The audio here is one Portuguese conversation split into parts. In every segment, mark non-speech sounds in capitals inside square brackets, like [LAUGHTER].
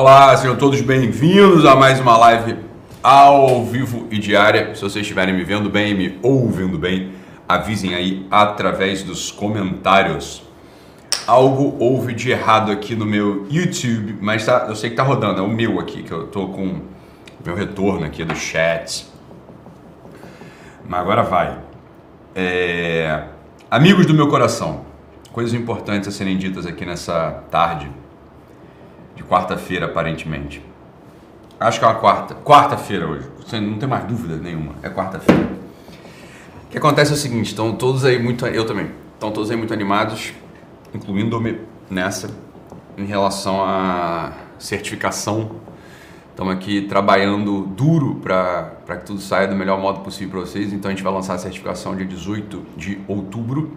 Olá, sejam todos bem-vindos a mais uma live ao vivo e diária. Se vocês estiverem me vendo bem, me ouvindo bem, avisem aí através dos comentários. Algo houve de errado aqui no meu YouTube, mas tá, eu sei que tá rodando, é o meu aqui, que eu tô com meu retorno aqui do chat. Mas agora vai. É... Amigos do meu coração, coisas importantes a serem ditas aqui nessa tarde de quarta-feira, aparentemente. Acho que é uma quarta. Quarta-feira hoje. Você não tem mais dúvida nenhuma. É quarta-feira. O que acontece é o seguinte, estão todos aí muito. Eu também. Estão todos aí muito animados, incluindo-me nessa, em relação à certificação. Estamos aqui trabalhando duro para que tudo saia do melhor modo possível para vocês. Então a gente vai lançar a certificação dia 18 de outubro.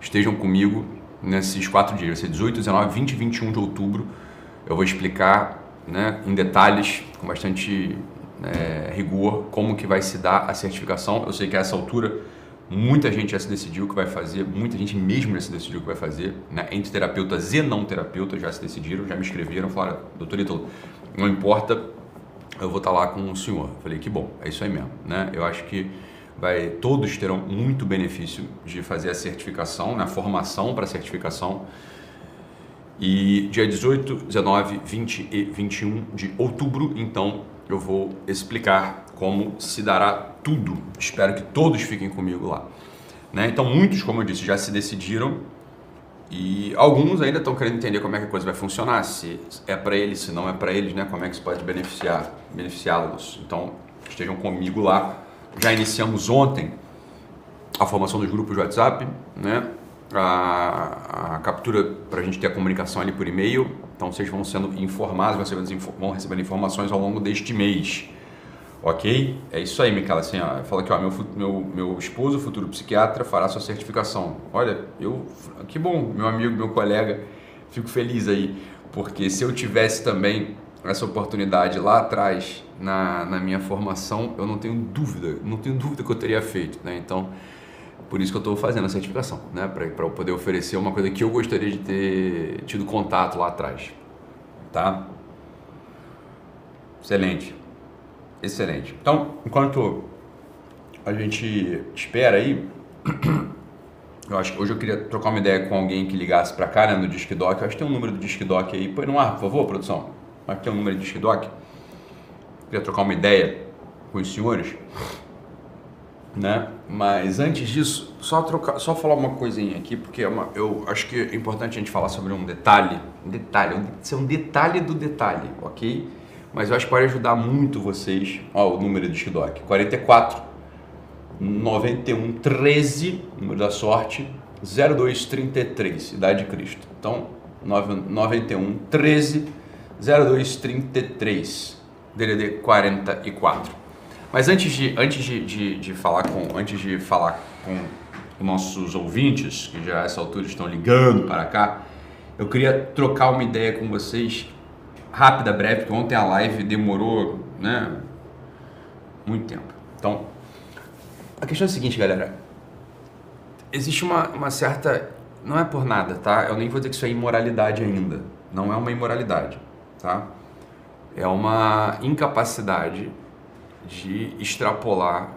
Estejam comigo nesses quatro dias. Vai ser 18, 19, 20 e 21 de outubro. Eu vou explicar né, em detalhes, com bastante é, rigor, como que vai se dar a certificação. Eu sei que a essa altura muita gente já se decidiu o que vai fazer, muita gente mesmo já se decidiu o que vai fazer, né? entre terapeutas e não terapeutas já se decidiram, já me escreveram, falaram, doutor Ítalo, não importa, eu vou estar lá com o senhor. Eu falei, que bom, é isso aí mesmo. Né? Eu acho que vai, todos terão muito benefício de fazer a certificação, né? formação para a certificação, e dia 18, 19, 20 e 21 de outubro, então eu vou explicar como se dará tudo. Espero que todos fiquem comigo lá. Né? Então, muitos, como eu disse, já se decidiram e alguns ainda estão querendo entender como é que a coisa vai funcionar, se é para eles, se não é para eles, né? como é que isso pode beneficiar, beneficiá-los. Então, estejam comigo lá. Já iniciamos ontem a formação dos grupos de WhatsApp, né? A, a captura para a gente ter a comunicação ali por e-mail. Então vocês vão sendo informados, vão recebendo informações ao longo deste mês. Ok? É isso aí, Micaela. Assim, fala aqui, ó, meu, meu, meu esposo, futuro psiquiatra, fará sua certificação. Olha, eu. Que bom, meu amigo, meu colega. Fico feliz aí. Porque se eu tivesse também essa oportunidade lá atrás na, na minha formação, eu não tenho dúvida, não tenho dúvida que eu teria feito. Né? Então, por isso que eu estou fazendo a certificação, né? Para eu poder oferecer uma coisa que eu gostaria de ter tido contato lá atrás. Tá? Excelente. Excelente. Então, enquanto a gente espera aí, [CLEARS THROAT] eu acho que hoje eu queria trocar uma ideia com alguém que ligasse para cá, né, no Disque Doc. Eu acho que tem um número do Disque Doc aí. Põe no ar, por favor, produção. Que tem um número do Disque Doc. Queria trocar uma ideia com os senhores né? Mas antes disso, só trocar, só falar uma coisinha aqui, porque é uma, eu acho que é importante a gente falar sobre um detalhe, um detalhe, isso é um detalhe do detalhe, ok? Mas eu acho que pode ajudar muito vocês. Ó, o número do Disquidoc: 44 91 13, número da sorte, 0233, idade de Cristo. Então, 91 13 0233, DDD 44. Mas antes de, antes de, de, de, falar com antes de falar com nossos ouvintes que já a essa altura estão ligando para cá, eu queria trocar uma ideia com vocês rápida, breve, porque ontem a live demorou, né, muito tempo. Então, a questão é a seguinte, galera. Existe uma, uma certa não é por nada, tá? Eu nem vou dizer que isso é imoralidade ainda. Não é uma imoralidade, tá? É uma incapacidade de extrapolar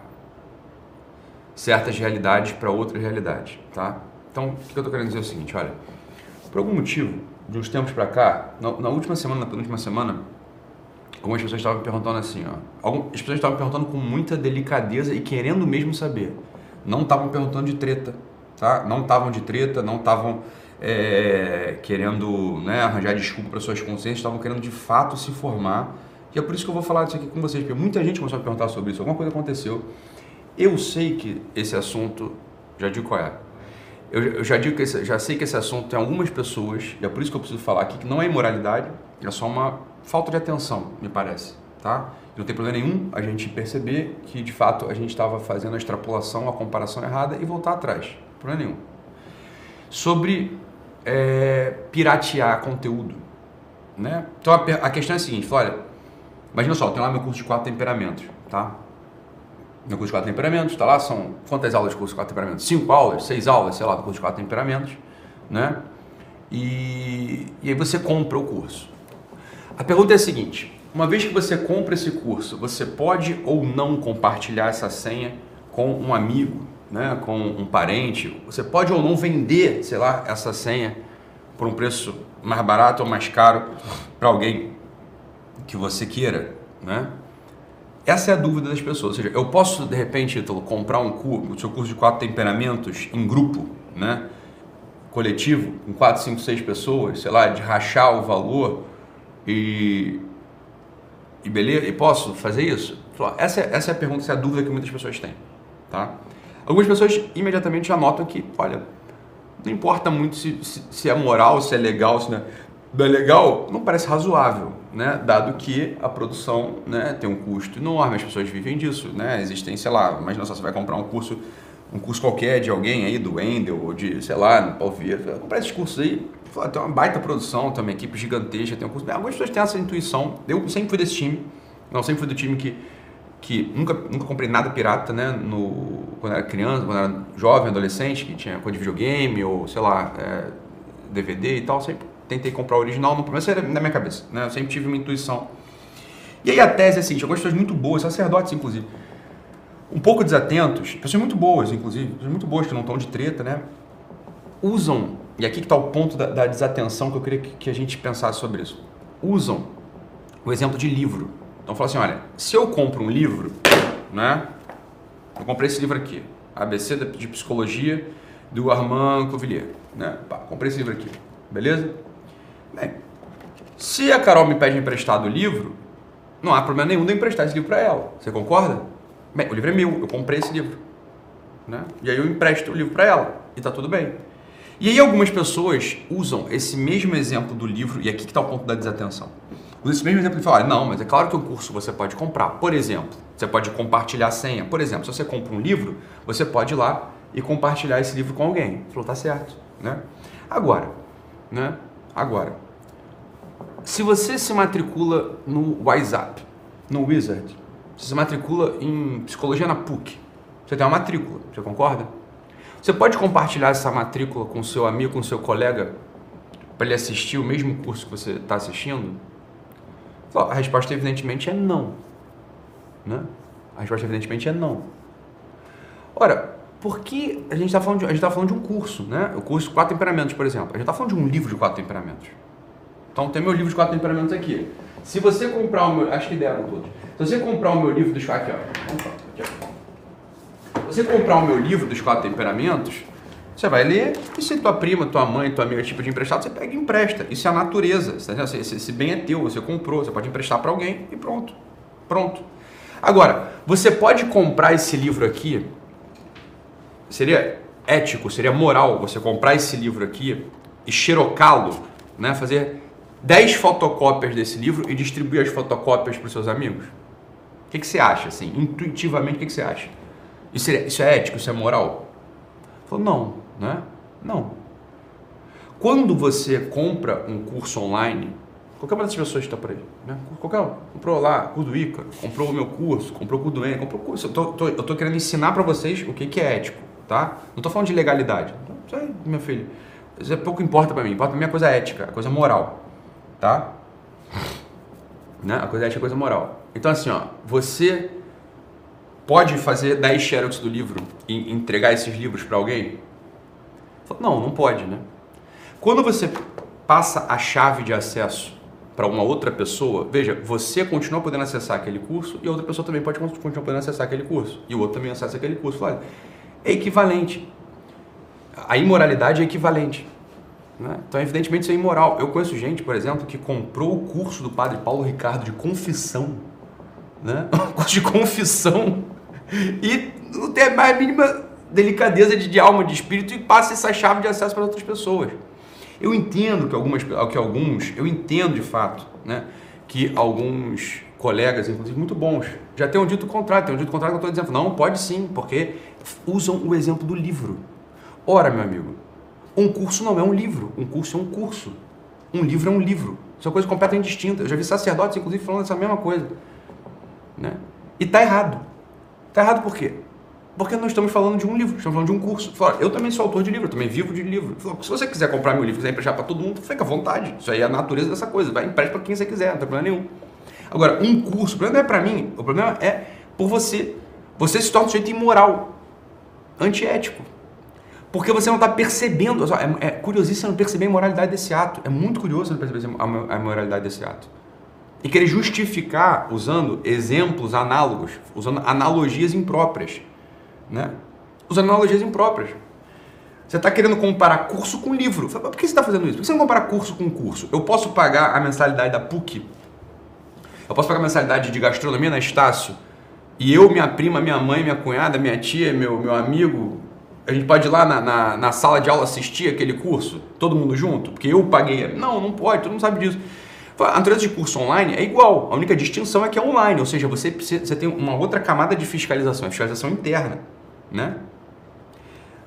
certas realidades para outras realidades, tá? Então, o que eu estou querendo dizer é o seguinte, olha, por algum motivo, de uns tempos para cá, na, na, última semana, na penúltima semana, algumas pessoas estavam me perguntando assim, ó, algumas, as pessoas estavam perguntando com muita delicadeza e querendo mesmo saber. Não estavam perguntando de treta, tá? Não estavam de treta, não estavam é, querendo né, arranjar desculpa para suas consciências, estavam querendo de fato se formar e é por isso que eu vou falar disso aqui com vocês, porque muita gente começou a perguntar sobre isso, alguma coisa aconteceu. Eu sei que esse assunto, já digo qual é. Eu, eu já digo que esse, já sei que esse assunto tem algumas pessoas, e é por isso que eu preciso falar aqui, que não é imoralidade, é só uma falta de atenção, me parece, tá? Não tem problema nenhum a gente perceber que de fato a gente estava fazendo a extrapolação, a comparação errada e voltar atrás. Problema nenhum. Sobre é, piratear conteúdo, né? Então a, a questão é a seguinte, olha, Imagina só, tem lá meu curso de quatro temperamentos, tá? Meu curso de quatro temperamentos, tá lá, são quantas aulas de curso de quatro temperamentos? Cinco aulas, seis aulas, sei lá, do curso de quatro temperamentos, né? E, e aí você compra o curso. A pergunta é a seguinte: uma vez que você compra esse curso, você pode ou não compartilhar essa senha com um amigo, né, com um parente? Você pode ou não vender, sei lá, essa senha por um preço mais barato ou mais caro para alguém que você queira, né? Essa é a dúvida das pessoas. Ou seja, eu posso, de repente, comprar um curso, o seu curso de quatro temperamentos em grupo, né? coletivo, com quatro, cinco, seis pessoas, sei lá, de rachar o valor e, e beleza, e posso fazer isso? Essa, é, essa é a pergunta, essa é a dúvida que muitas pessoas têm, tá? Algumas pessoas imediatamente já notam que, olha, não importa muito se, se, se é moral, se é legal, se não é, não é legal, não parece razoável, né? Dado que a produção né, tem um custo enorme, as pessoas vivem disso, né? Existem, sei lá, imagina só, você vai comprar um curso um curso qualquer de alguém aí, do Wendel, ou de, sei lá, no Paulo Vieira, comprar esses cursos aí, tem uma baita produção, tem uma equipe gigantesca, tem um curso. Algumas pessoas têm essa intuição. Eu sempre fui desse time. Não, sempre fui do time que, que nunca, nunca comprei nada pirata, né? No, quando era criança, quando era jovem, adolescente, que tinha coisa de videogame ou, sei lá, é, DVD e tal. Sempre tentei comprar o original, não, mas isso era na minha cabeça, né? Eu sempre tive uma intuição. E aí a tese é assim, algumas pessoas muito boas, sacerdotes inclusive, um pouco desatentos, pessoas muito boas, inclusive, pessoas muito boas que não estão de treta, né? Usam, e aqui que está o ponto da, da, desatenção que eu queria que, que, a gente pensasse sobre isso. Usam o exemplo de livro. Então fala assim, olha, se eu compro um livro, né? Eu comprei esse livro aqui, ABC de Psicologia do Armand Covillier, né? Pá, comprei esse livro aqui, beleza? Bem, se a Carol me pede emprestado o livro, não há problema nenhum de eu emprestar esse livro para ela. Você concorda? Bem, o livro é meu, eu comprei esse livro. Né? E aí eu empresto o livro para ela e tá tudo bem. E aí algumas pessoas usam esse mesmo exemplo do livro, e aqui que está o ponto da desatenção. Usam esse mesmo exemplo e falam, não, mas é claro que o curso você pode comprar. Por exemplo, você pode compartilhar a senha. Por exemplo, se você compra um livro, você pode ir lá e compartilhar esse livro com alguém. Falou, tá certo. Né? Agora, né? Agora, se você se matricula no WhatsApp, no Wizard, você se matricula em psicologia na PUC. Você tem uma matrícula, você concorda? Você pode compartilhar essa matrícula com seu amigo, com seu colega, para ele assistir o mesmo curso que você está assistindo? A resposta, evidentemente, é não. Né? A resposta, evidentemente, é não. Ora, por que a gente está falando, de, tá falando de um curso, né? O curso Quatro Temperamentos, por exemplo. A gente está falando de um livro de quatro temperamentos. Então, tem meu livro de quatro temperamentos aqui. Se você comprar o meu. Acho que deram todos. Se você comprar o meu livro dos. Aqui, ó. Se você comprar o meu livro dos quatro temperamentos, você vai ler. E se tua prima, tua mãe, tua amiga tipo de emprestado, você pega e empresta. Isso é a natureza. Esse, esse bem é teu, você comprou, você pode emprestar para alguém e pronto. Pronto. Agora, você pode comprar esse livro aqui. Seria ético, seria moral você comprar esse livro aqui e xerocá-lo, né? Fazer 10 fotocópias desse livro e distribuir as fotocópias para os seus amigos? O que, que, você acha, assim? Intuitivamente, o que, que, você acha? Isso é, isso é ético? Isso é moral? Falou, não, né? Não. Quando você compra um curso online, qualquer uma das pessoas que está por aí, né? Qualquer um, comprou lá, curso do Ica, comprou o meu curso, comprou o curso do N, comprou o curso. Eu tô, tô, eu tô querendo ensinar para vocês o que, que é ético, tá? Não estou falando de legalidade. Isso aí, meu filho, isso é pouco importa para mim. Importa para mim a coisa ética, a coisa moral tá? Né? A coisa ética é a coisa moral. Então, assim, ó, você pode fazer 10 xerox do livro e entregar esses livros para alguém? Não, não pode, né? Quando você passa a chave de acesso para uma outra pessoa, veja, você continua podendo acessar aquele curso e a outra pessoa também pode continuar podendo acessar aquele curso. E o outro também acessa aquele curso. Olha, é equivalente. A imoralidade é equivalente. Né? Então, evidentemente, isso é imoral. Eu conheço gente, por exemplo, que comprou o curso do padre Paulo Ricardo de confissão. Né? [LAUGHS] Curso de confissão. E não tem a mais mínima delicadeza de, de alma, de espírito e passa essa chave de acesso para outras pessoas. Eu entendo que algumas, que alguns, eu entendo de fato, né, que alguns colegas, inclusive muito bons, já têm um dito contrário, tem um dito contrário que eu estou dizendo, não, pode sim, porque usam o exemplo do livro. Ora, meu amigo, um curso não é um livro, um curso é um curso. Um livro é um livro. São coisas completamente distintas. Eu já vi sacerdotes, inclusive, falando essa mesma coisa. Né? E tá errado. Tá errado por quê? Porque nós estamos falando de um livro, estamos falando de um curso. Eu também sou autor de livro, eu também vivo de livro. Se você quiser comprar meu livro, quiser emprestar para todo mundo, fica à vontade. Isso aí é a natureza dessa coisa. Vai emprestar para quem você quiser, não tem problema nenhum. Agora, um curso, o problema não é para mim, o problema é por você. Você se torna um sujeito imoral, antiético. Porque você não está percebendo, é, é curiosíssimo você não perceber a imoralidade desse ato. É muito curioso você não perceber a imoralidade desse ato. E querer justificar usando exemplos análogos, usando analogias impróprias. Né? Usando analogias impróprias. Você está querendo comparar curso com livro. Por que você está fazendo isso? Por que você não compara curso com curso? Eu posso pagar a mensalidade da PUC? Eu posso pagar mensalidade de gastronomia na Estácio? E eu, minha prima, minha mãe, minha cunhada, minha tia, meu, meu amigo, a gente pode ir lá na, na, na, sala de aula assistir aquele curso, todo mundo junto? Porque eu paguei. Não, não pode, todo mundo sabe disso. A natureza de curso online é igual, a única distinção é que é online, ou seja, você, você tem uma outra camada de fiscalização, é fiscalização interna. Né?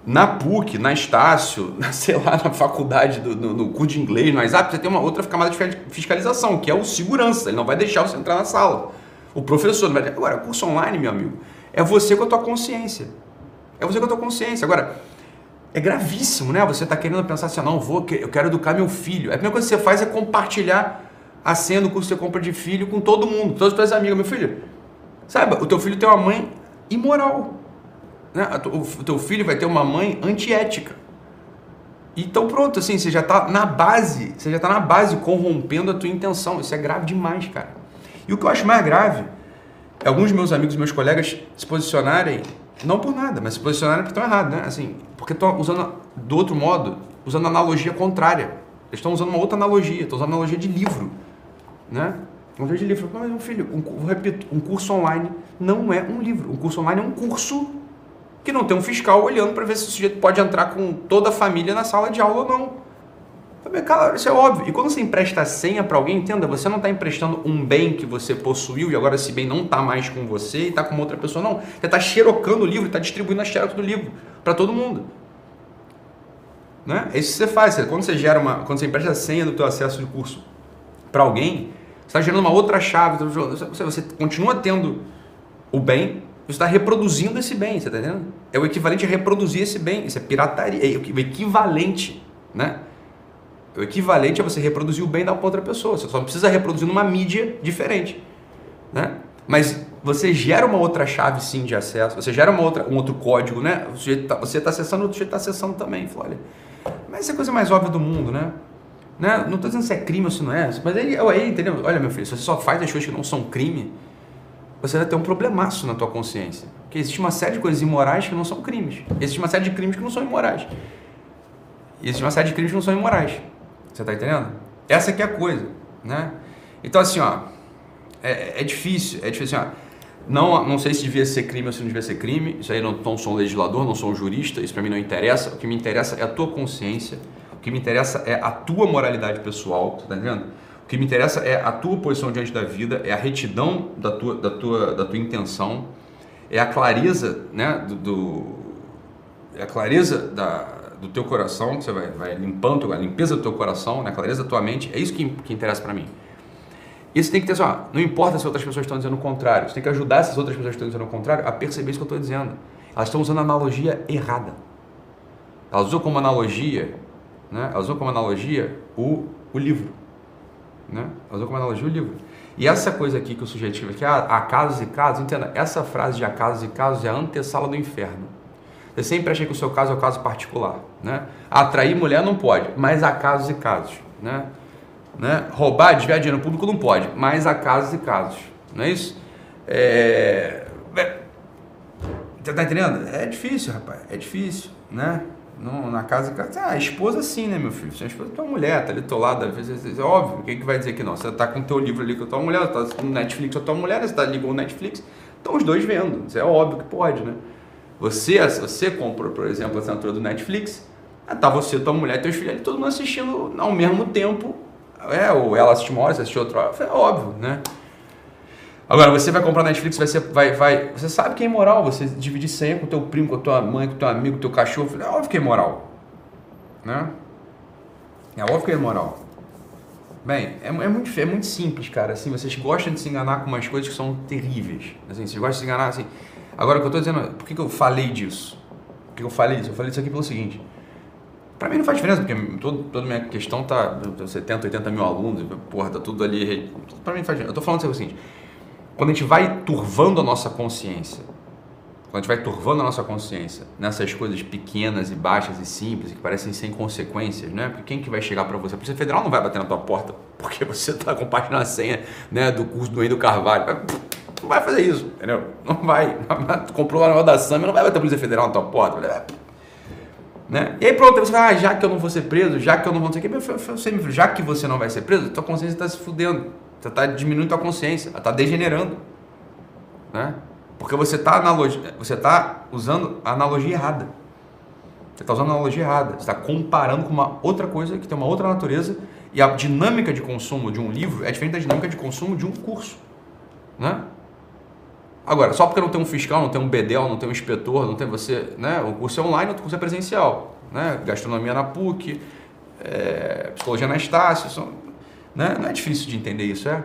Na PUC, na Estácio, na, [LAUGHS] sei lá, na faculdade, do, no, no curso de inglês, no WhatsApp, você tem uma outra camada de fiscalização, que é o segurança, ele não vai deixar você entrar na sala. O professor não vai Agora, curso online, meu amigo, é você com a tua consciência. É você com a tua consciência. Agora, é gravíssimo, né? Você está querendo pensar assim, não, vou, eu quero educar meu filho. A primeira coisa que você faz é compartilhar a senha do curso que você compra de filho com todo mundo, todos os teus amigos. Meu filho, saiba, o teu filho tem uma mãe imoral. Né? O teu filho vai ter uma mãe antiética. Então pronto, assim, você já está na base, você já está na base corrompendo a tua intenção. Isso é grave demais, cara. E o que eu acho mais grave é alguns meus amigos, meus colegas se posicionarem, não por nada, mas se posicionarem porque estão errados, né? Assim, porque estão usando do outro modo, usando analogia contrária. Eles estão usando uma outra analogia, estão usando analogia de livro, né? Analogia de livro. Mas, meu filho, um, repito, um curso online não é um livro. Um curso online é um curso que não tem um fiscal olhando para ver se o sujeito pode entrar com toda a família na sala de aula ou não. Cara, isso é óbvio. E quando você empresta a senha para alguém, entenda, você não está emprestando um bem que você possuiu e agora esse bem não está mais com você e está com outra pessoa, não. Você está xerocando o livro, está distribuindo a xerox do livro para todo mundo. Né? É isso que você faz. Quando você gera uma, quando você empresta a senha do teu acesso de curso para alguém, você está gerando uma outra chave. Você, você continua tendo o bem, você está reproduzindo esse bem, você está entendendo? É o equivalente a reproduzir esse bem. Isso é pirataria. É o equivalente, né? O equivalente é você reproduzir o bem da outra pessoa. Você só precisa reproduzir numa mídia diferente. Né? Mas você gera uma outra chave sim de acesso, você gera uma outra, um outro código, né? Tá, você está acessando, o outro está acessando também. olha, mas essa é a coisa mais óbvia do mundo, né? né? Não estou dizendo se é crime ou se não é, mas aí, aí, entendeu? Olha, meu filho, se você só faz as coisas que não são crime, você vai ter um problemaço na tua consciência. Porque existe uma série de coisas imorais que não são crimes. Existe uma série de crimes que não são imorais. Existe uma série de crimes que não são imorais. Você está entendendo? Essa é a coisa, né? Então assim, ó, é, é difícil, é difícil assim, ó, não, não sei se devia ser crime ou se não devia ser crime. Isso aí não, não sou um legislador, não sou um jurista. Isso para mim não interessa. O que me interessa é a tua consciência. O que me interessa é a tua moralidade pessoal. Tá entendendo? O que me interessa é a tua posição diante da vida, é a retidão da tua, da tua, da tua intenção, é a clareza, né, do, do é a clareza da, do teu coração, que você vai, vai limpando, a limpeza do teu coração, né? a clareza da tua mente, é isso que, que interessa para mim. Isso tem que ter assim, ó, não importa se outras pessoas estão dizendo o contrário, você tem que ajudar essas outras pessoas que estão dizendo o contrário a perceber isso que eu estou dizendo. Elas estão usando a analogia errada. Elas usam como analogia, né? elas usam como analogia o, o livro. Né? Elas usam como analogia o livro. E essa coisa aqui que o sujeito escreve aqui, ah, há casos e casos, entenda, essa frase de há casos e casos é a antessala do inferno. Você sempre acha que o seu caso é o caso particular, né? Atrair mulher não pode, mas há casos e casos, né? né? Roubar, desviar dinheiro público não pode, mas há casos e casos, não é isso? É... é você tá entendendo? É difícil, rapaz, é difícil, né? Na casa, ah, a esposa sim, né, meu filho? Você é esposa tua mulher, tá ali do lado, às vezes, é óbvio, quem que vai dizer que não? Você tá com o teu livro ali com a tua mulher, tá no Netflix com a tua mulher, você tá ligando o Netflix, estão os dois vendo, isso é óbvio que pode, né? Você, você comprou, por exemplo, a assinatura do Netflix, ah, tá você, tua mulher, teus filhos, todo mundo assistindo ao mesmo tempo. É, ou ela assistiu uma hora, você assistiu outra hora. É óbvio, né? Agora, você vai comprar Netflix, vai ser, vai, vai, você sabe que é imoral você dividir senha com teu primo, com tua mãe, com teu amigo, com teu cachorro. É óbvio que é imoral. Né? É óbvio que é imoral. Bem, é, é, muito, é muito simples, cara. Assim, vocês gostam de se enganar com umas coisas que são terríveis. Assim, vocês gostam de se enganar assim. Agora, o que eu estou dizendo, por que, que eu falei disso? Por que eu falei isso? Eu falei isso aqui pelo seguinte. Para mim não faz diferença, porque todo, toda minha questão tá 70, 80 mil alunos, porra, tá tudo ali. Para mim não faz diferença. Eu tô falando o seguinte: quando a gente vai turvando a nossa consciência, quando a gente vai turvando a nossa consciência nessas coisas pequenas e baixas e simples, que parecem sem consequências, né? Porque quem que vai chegar para você? A Polícia Federal não vai bater na tua porta porque [LAUGHS] você está compartilhando a senha né, do curso do Endo Carvalho. Não vai fazer isso, entendeu? Não vai. [LAUGHS] Comprou lá no da Samba, não vai bater a Polícia Federal na tua porta. Né? E aí pronto, você fala, ah, já que eu não vou ser preso, já que eu não vou ser quê, já que você não vai ser preso, tua consciência está se fudendo. Você está diminuindo tua consciência, está degenerando. Né? Porque você está você tá usando a analogia errada. Você está usando a analogia errada. Você está comparando com uma outra coisa que tem uma outra natureza e a dinâmica de consumo de um livro é diferente da dinâmica de consumo de um curso. Né? Agora, só porque não tem um fiscal, não tem um bedel, não tem um inspetor, não tem você, né? O curso é online, o curso é presencial, né? Gastronomia na PUC, é, psicologia na Estácio, são, né? Não é difícil de entender isso, é?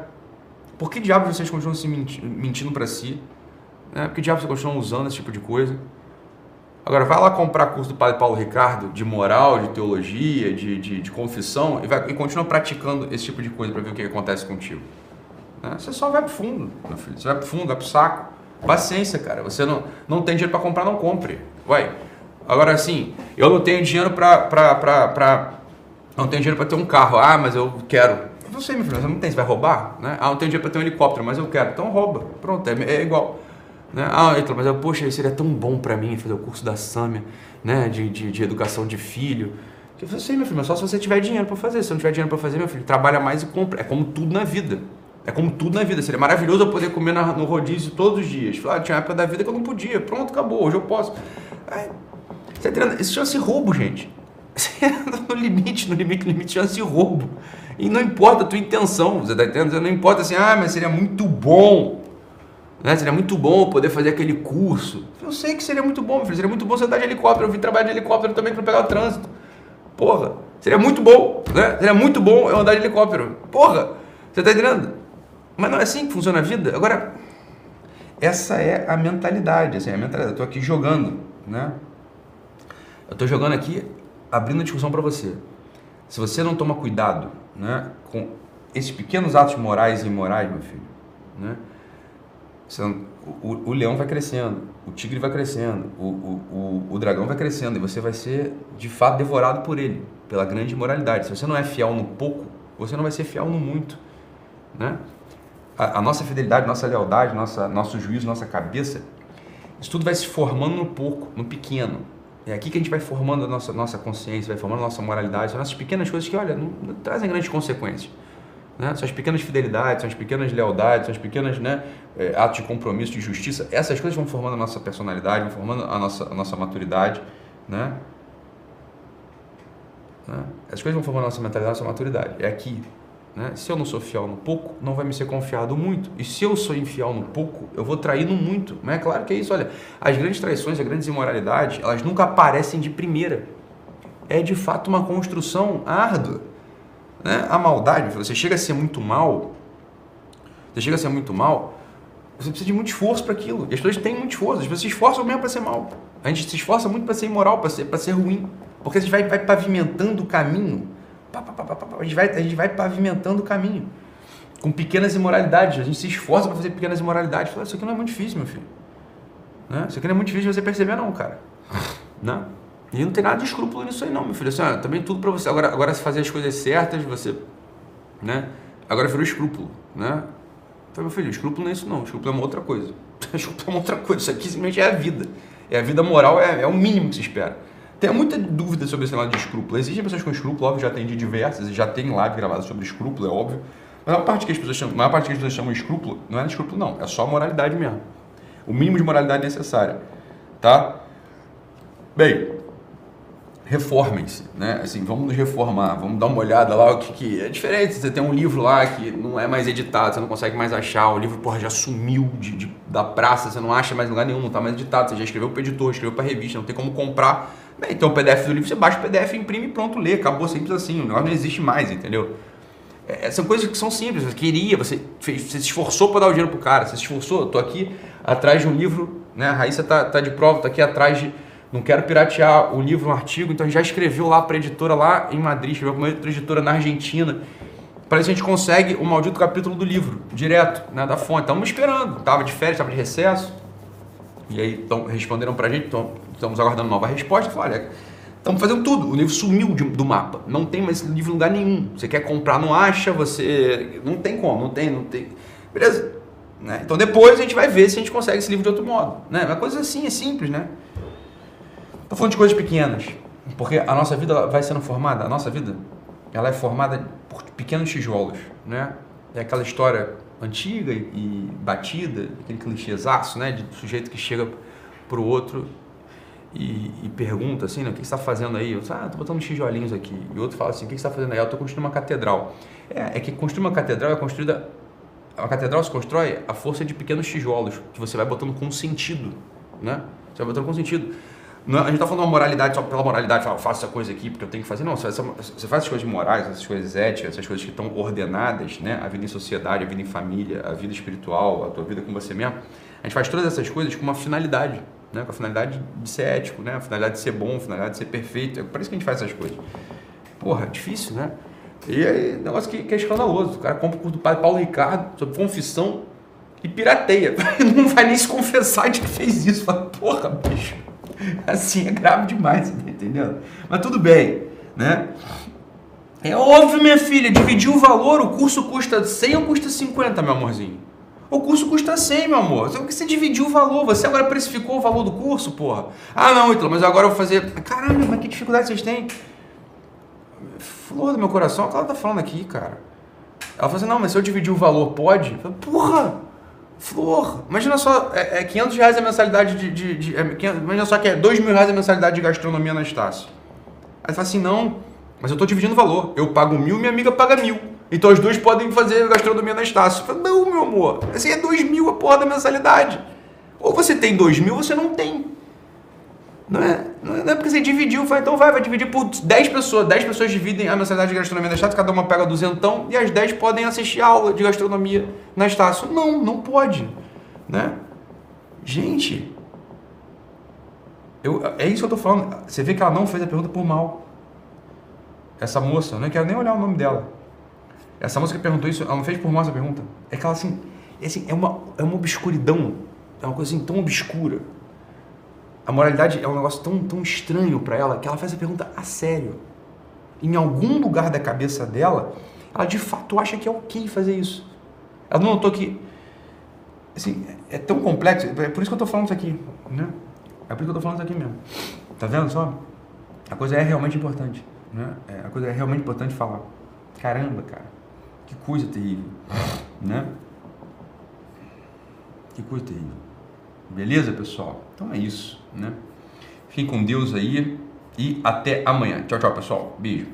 Por que diabos vocês continuam se mentindo para si? Né? Por que diabos vocês continuam usando esse tipo de coisa? Agora, vai lá comprar curso do Padre Paulo Ricardo de moral, de teologia, de, de, de confissão e, vai, e continua praticando esse tipo de coisa para ver o que acontece contigo. Né? Você só vai pro fundo, meu filho. Você vai pro fundo, vai pro saco. Paciência, cara. Você não, não tem dinheiro para comprar, não compre. Vai. Agora, assim, eu não tenho dinheiro para... Não tenho dinheiro para ter um carro. Ah, mas eu quero. Você, meu filho, você não tem, você vai roubar? Né? Ah, não tenho dinheiro para ter um helicóptero, mas eu quero. Então rouba. Pronto, é, é igual. Né? Ah, então, mas eu, poxa, seria tão bom para mim fazer o curso da Sâmia, né? De, de, de educação de filho. Eu falei, meu filho, mas só se você tiver dinheiro para fazer. Se não tiver dinheiro para fazer, meu filho, trabalha mais e compra. É como tudo na vida. É como tudo na vida. Seria maravilhoso eu poder comer no rodízio todos os dias. Falar, ah, tinha uma época da vida que eu não podia. Pronto, acabou. Hoje eu posso. Aí, você tá Isso chama-se roubo, gente. [LAUGHS] no limite, no limite, no limite chama-se roubo. E não importa a tua intenção, você tá entendendo? Não importa assim, ah, mas seria muito bom. Né? Seria muito bom poder fazer aquele curso. Eu sei que seria muito bom, filho. Seria muito bom você andar de helicóptero. Eu vim trabalhar de helicóptero também para pegar o trânsito. Porra, seria muito bom, né? Seria muito bom eu andar de helicóptero. Porra, você tá entendendo? Mas não é assim que funciona a vida. Agora, essa é a mentalidade, assim, a mentalidade. Eu estou aqui jogando, né? Eu estou jogando aqui, abrindo a discussão para você. Se você não toma cuidado, né, com esses pequenos atos morais e imorais, meu filho, né? o, o, leão vai crescendo, o tigre vai crescendo, o, o, o, dragão vai crescendo e você vai ser de fato devorado por ele, pela grande imoralidade. Se você não é fiel no pouco, você não vai ser fiel no muito, né? a, a nossa fidelidade, nossa lealdade, nossa, nosso juízo, nossa cabeça, isso tudo vai se formando no pouco, no pequeno. É aqui que a gente vai formando a nossa, nossa consciência, vai formando a nossa moralidade, são essas pequenas coisas que, olha, não, não trazem grandes consequências. Né? São as pequenas fidelidades, são as pequenas lealdades, são as pequenas né, é, atos de compromisso, de justiça. Essas coisas vão formando a nossa personalidade, vão formando a nossa, a nossa maturidade. Né? Né? Essas coisas vão formando a nossa mentalidade, a nossa maturidade. É aqui, né? Se eu não sou fiel no pouco, não vai me ser confiado muito. E se eu sou infiel no pouco, eu vou trair no muito. Não é claro que é isso. Olha, as grandes traições, as grandes imoralidades, elas nunca aparecem de primeira. É de fato uma construção árdua. Né? A maldade, você chega a ser muito mal, você chega a ser muito mal, você precisa de muito esforço para aquilo. E as pessoas têm muito esforço, as pessoas se esforçam mesmo para ser mal. A gente se esforça muito para ser imoral, para ser, ser ruim. Porque a gente vai, vai pavimentando o caminho a, gente vai, a gente vai pavimentando o caminho. Com pequenas imoralidades. A gente se esforça para fazer pequenas imoralidades. Fala, isso aqui não é muito difícil, meu filho. Né? Isso aqui não é muito difícil de você perceber, não, cara. Né? E não tem nada de escrúpulo nisso aí, não, meu filho. Assim, também tudo para você. Agora, agora, se fazer as coisas certas, você. Né? Agora virou escrúpulo. Né? Então, meu filho, escrúpulo não é isso, não. Escrúpulo é uma outra coisa. [LAUGHS] escrúpulo é uma outra coisa. Isso aqui simplesmente é a vida. É a vida moral, é, é o mínimo que se espera. Tem muita dúvida sobre esse lado de escrúpulo. Existem pessoas com escrúpulo, óbvio, já atendi diversas, já tem live gravada sobre escrúpulo, é óbvio. Mas a parte que as pessoas chamam, a maior parte que as pessoas chamam de escrúpulo não é de escrúpulo, não. É só moralidade mesmo. O mínimo de moralidade necessária. Tá? Bem, reformem-se, né? Assim, vamos nos reformar, vamos dar uma olhada lá o que, que é diferente. Você tem um livro lá que não é mais editado, você não consegue mais achar, o livro porra já sumiu de, de da praça, você não acha mais em lugar nenhum, não está mais editado, você já escreveu para editor, escreveu para revista, não tem como comprar Bem, então o PDF do livro, você baixa o PDF, imprime e pronto, lê. Acabou simples assim. O negócio não existe mais, entendeu? É, são coisas que são simples. Você queria, você, fez, você se esforçou para dar o dinheiro pro cara. Você se esforçou. Eu tô aqui atrás de um livro né? A Raíssa tá, tá de prova, tá aqui atrás de. Não quero piratear o livro, um artigo, então já escreveu lá para editora lá em Madrid, escreveu para uma editora na Argentina. Para isso a gente consegue o maldito capítulo do livro, direto, né, da fonte. Estamos esperando, tava de férias, tava de recesso. E aí tão, responderam pra gente, tão, estamos aguardando nova resposta. Falaram, olha, estamos fazendo tudo. O livro sumiu de, do mapa. Não tem mais livro em lugar nenhum. Você quer comprar, não acha, você. Não tem como, não tem, não tem. Beleza. Né? Então depois a gente vai ver se a gente consegue esse livro de outro modo. Né? Uma coisa assim, é simples, né? Estou falando de coisas pequenas. Porque a nossa vida vai sendo formada, a nossa vida, ela é formada por pequenos tijolos, né? É aquela história antiga e, batida, aquele clichêzaço, né? De sujeito que chega pro outro e, e pergunta assim, né? O que está fazendo aí? Eu ah, tô botando tijolinhos aqui. E o outro fala assim, o que está fazendo aí? Eu tô construindo uma catedral. É, é que construir uma catedral é construída... A catedral se constrói a força de pequenos tijolos que você vai botando com sentido, né? Você vai botando com sentido. Não, a gente está falando uma moralidade só pela moralidade, fala, faço essa coisa aqui porque eu tenho que fazer. Não, você, você faz as coisas morais, essas coisas éticas, essas coisas que estão ordenadas, né? A vida em sociedade, a vida em família, a vida espiritual, a tua vida com você mesmo. A gente faz todas essas coisas com uma finalidade, né? Com a finalidade de ser ético, né? A finalidade de ser bom, a finalidade de ser perfeito. É por isso que a gente faz essas coisas. Porra, difícil, né? E aí, negócio que, que é escandaloso. O cara compra o curso do padre Paulo Ricardo sobre confissão e pirateia. [LAUGHS] Não vai nem se confessar de que fez isso. Fala, porra, bicho. [LAUGHS] Assim é grave demais, entendendo? Mas tudo bem, né? É óbvio, minha filha, dividir o valor, o curso custa 100 ou custa 50, meu amorzinho? O curso custa 100, meu amor. Só que você dividiu o valor, você agora precificou o valor do curso, porra. Ah, não, Ítalo, mas agora eu vou fazer. Caramba, mas que dificuldade vocês têm? Flor do meu coração, o que ela tá falando aqui, cara? Ela falou assim: não, mas se eu dividir o valor, pode? Eu falei, porra! Flor, imagina só, é, é 500 reais a mensalidade de. de, de é 500, imagina só que é 2 mil reais a mensalidade de gastronomia na Estácio. Aí fala assim: não, mas eu estou dividindo o valor. Eu pago mil, minha amiga paga mil. Então as duas podem fazer gastronomia na Estácio. Falo, não, meu amor, assim é 2 mil a porra da mensalidade. Ou você tem 2 mil você não tem. Não é, não é, porque você dividiu, vai, então vai, vai dividir por 10 pessoas. 10 pessoas dividem a mensalidade de gastronomia na Estácio, cada uma pega duzentão e as 10 podem assistir a aula de gastronomia na Estácio. Não, não pode. Né? Gente, eu, é isso que eu tô falando. Você vê que ela não fez a pergunta por mal. Essa moça, eu não quero nem olhar o nome dela. Essa moça que perguntou isso, ela não fez por mal essa pergunta. É que ela assim, é, assim, é, uma, é uma obscuridão. É uma coisa assim tão obscura a moralidade é um negócio tão, tão estranho para ela que ela faz a pergunta a sério. Em algum lugar da cabeça dela, ela de fato acha que é ok fazer isso. Ela não notou que. Assim, é tão complexo. É por isso que eu estou falando isso aqui. Né? É por isso que eu estou falando isso aqui mesmo. Tá vendo só? A coisa é realmente importante. Né? É, a coisa é realmente importante falar. Caramba, cara. Que coisa terrível. Né? Que coisa terrível. Beleza, pessoal? Então é isso, né? Fiquem com Deus aí e até amanhã. Tchau, tchau, pessoal. Beijo.